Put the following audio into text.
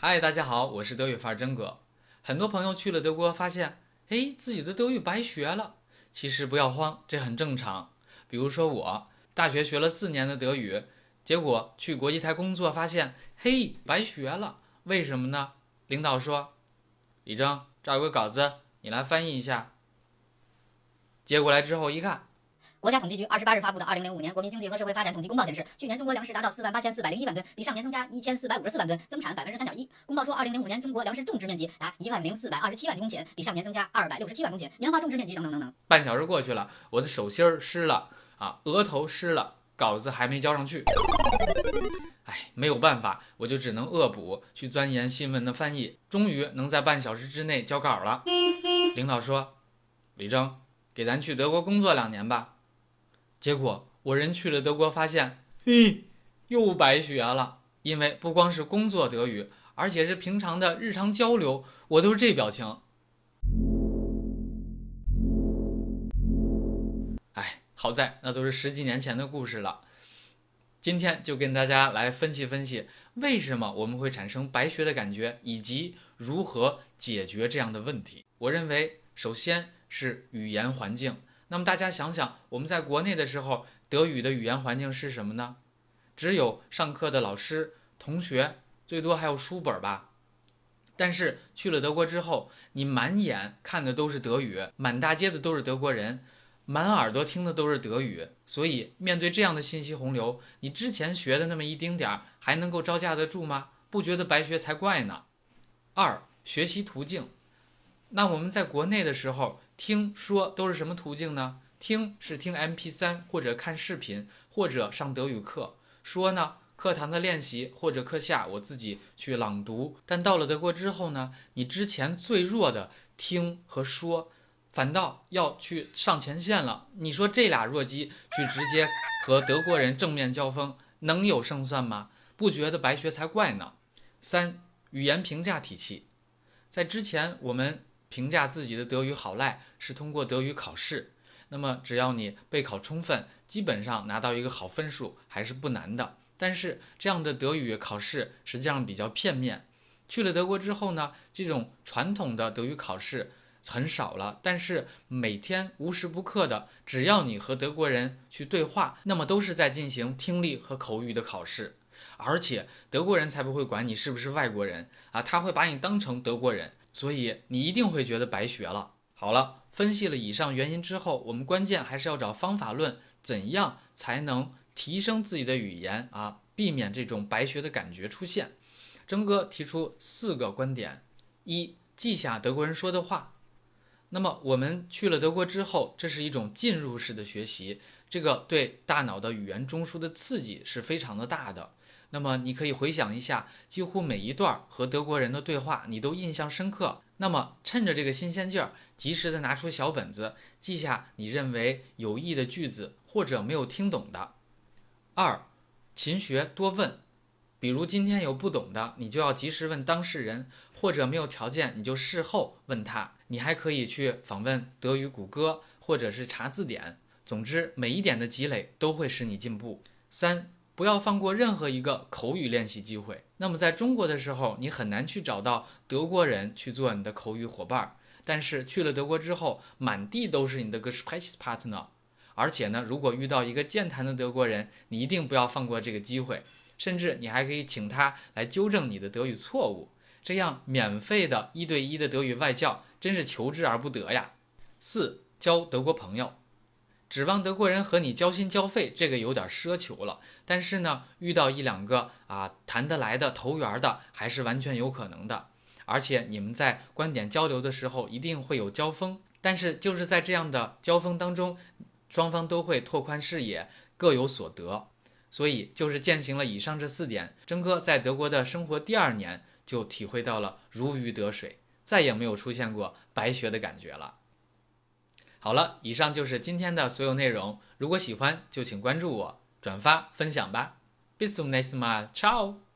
嗨，大家好，我是德语范儿真哥。很多朋友去了德国，发现，哎，自己的德语白学了。其实不要慌，这很正常。比如说我大学学了四年的德语，结果去国际台工作，发现，嘿，白学了。为什么呢？领导说，李征，这有个稿子，你来翻译一下。接过来之后一看。国家统计局二十八日发布的《二零零五年国民经济和社会发展统计公报》显示，去年中国粮食达到四万八千四百零一万吨，比上年增加一千四百五十四万吨，增产百分之三点一。公报说，二零零五年中国粮食种植面积达一万零四百二十七万公顷，比上年增加二百六十七万公顷，棉花种植面积等等等等。半小时过去了，我的手心儿湿了啊，额头湿了，稿子还没交上去。哎，没有办法，我就只能恶补去钻研新闻的翻译，终于能在半小时之内交稿了。领导说：“李征，给咱去德国工作两年吧。”结果我人去了德国，发现，嘿，又白学了。因为不光是工作德语，而且是平常的日常交流，我都是这表情。哎，好在那都是十几年前的故事了。今天就跟大家来分析分析，为什么我们会产生白学的感觉，以及如何解决这样的问题。我认为，首先是语言环境。那么大家想想，我们在国内的时候，德语的语言环境是什么呢？只有上课的老师、同学，最多还有书本吧。但是去了德国之后，你满眼看的都是德语，满大街的都是德国人，满耳朵听的都是德语。所以面对这样的信息洪流，你之前学的那么一丁点儿，还能够招架得住吗？不觉得白学才怪呢。二、学习途径。那我们在国内的时候。听说都是什么途径呢？听是听 MP3 或者看视频或者上德语课。说呢，课堂的练习或者课下我自己去朗读。但到了德国之后呢，你之前最弱的听和说，反倒要去上前线了。你说这俩弱鸡去直接和德国人正面交锋，能有胜算吗？不觉得白学才怪呢。三语言评价体系，在之前我们。评价自己的德语好赖是通过德语考试，那么只要你备考充分，基本上拿到一个好分数还是不难的。但是这样的德语考试实际上比较片面。去了德国之后呢，这种传统的德语考试很少了，但是每天无时不刻的，只要你和德国人去对话，那么都是在进行听力和口语的考试，而且德国人才不会管你是不是外国人啊，他会把你当成德国人。所以你一定会觉得白学了。好了，分析了以上原因之后，我们关键还是要找方法论，怎样才能提升自己的语言啊，避免这种白学的感觉出现。征哥提出四个观点：一、记下德国人说的话。那么我们去了德国之后，这是一种进入式的学习，这个对大脑的语言中枢的刺激是非常的大的。那么你可以回想一下，几乎每一段和德国人的对话，你都印象深刻。那么趁着这个新鲜劲儿，及时的拿出小本子，记下你认为有益的句子或者没有听懂的。二，勤学多问，比如今天有不懂的，你就要及时问当事人，或者没有条件，你就事后问他。你还可以去访问德语谷歌，或者是查字典。总之，每一点的积累都会使你进步。三。不要放过任何一个口语练习机会。那么在中国的时候，你很难去找到德国人去做你的口语伙伴儿。但是去了德国之后，满地都是你的 Gesprächspartner。而且呢，如果遇到一个健谈的德国人，你一定不要放过这个机会。甚至你还可以请他来纠正你的德语错误。这样免费的一对一的德语外教，真是求之而不得呀。四，交德国朋友。指望德国人和你交心交肺，这个有点奢求了。但是呢，遇到一两个啊谈得来的、投缘的，还是完全有可能的。而且你们在观点交流的时候，一定会有交锋。但是就是在这样的交锋当中，双方都会拓宽视野，各有所得。所以就是践行了以上这四点，征哥在德国的生活第二年就体会到了如鱼得水，再也没有出现过白学的感觉了。好了，以上就是今天的所有内容。如果喜欢，就请关注我、转发、分享吧。Bis zum nächsten Mal，ciao。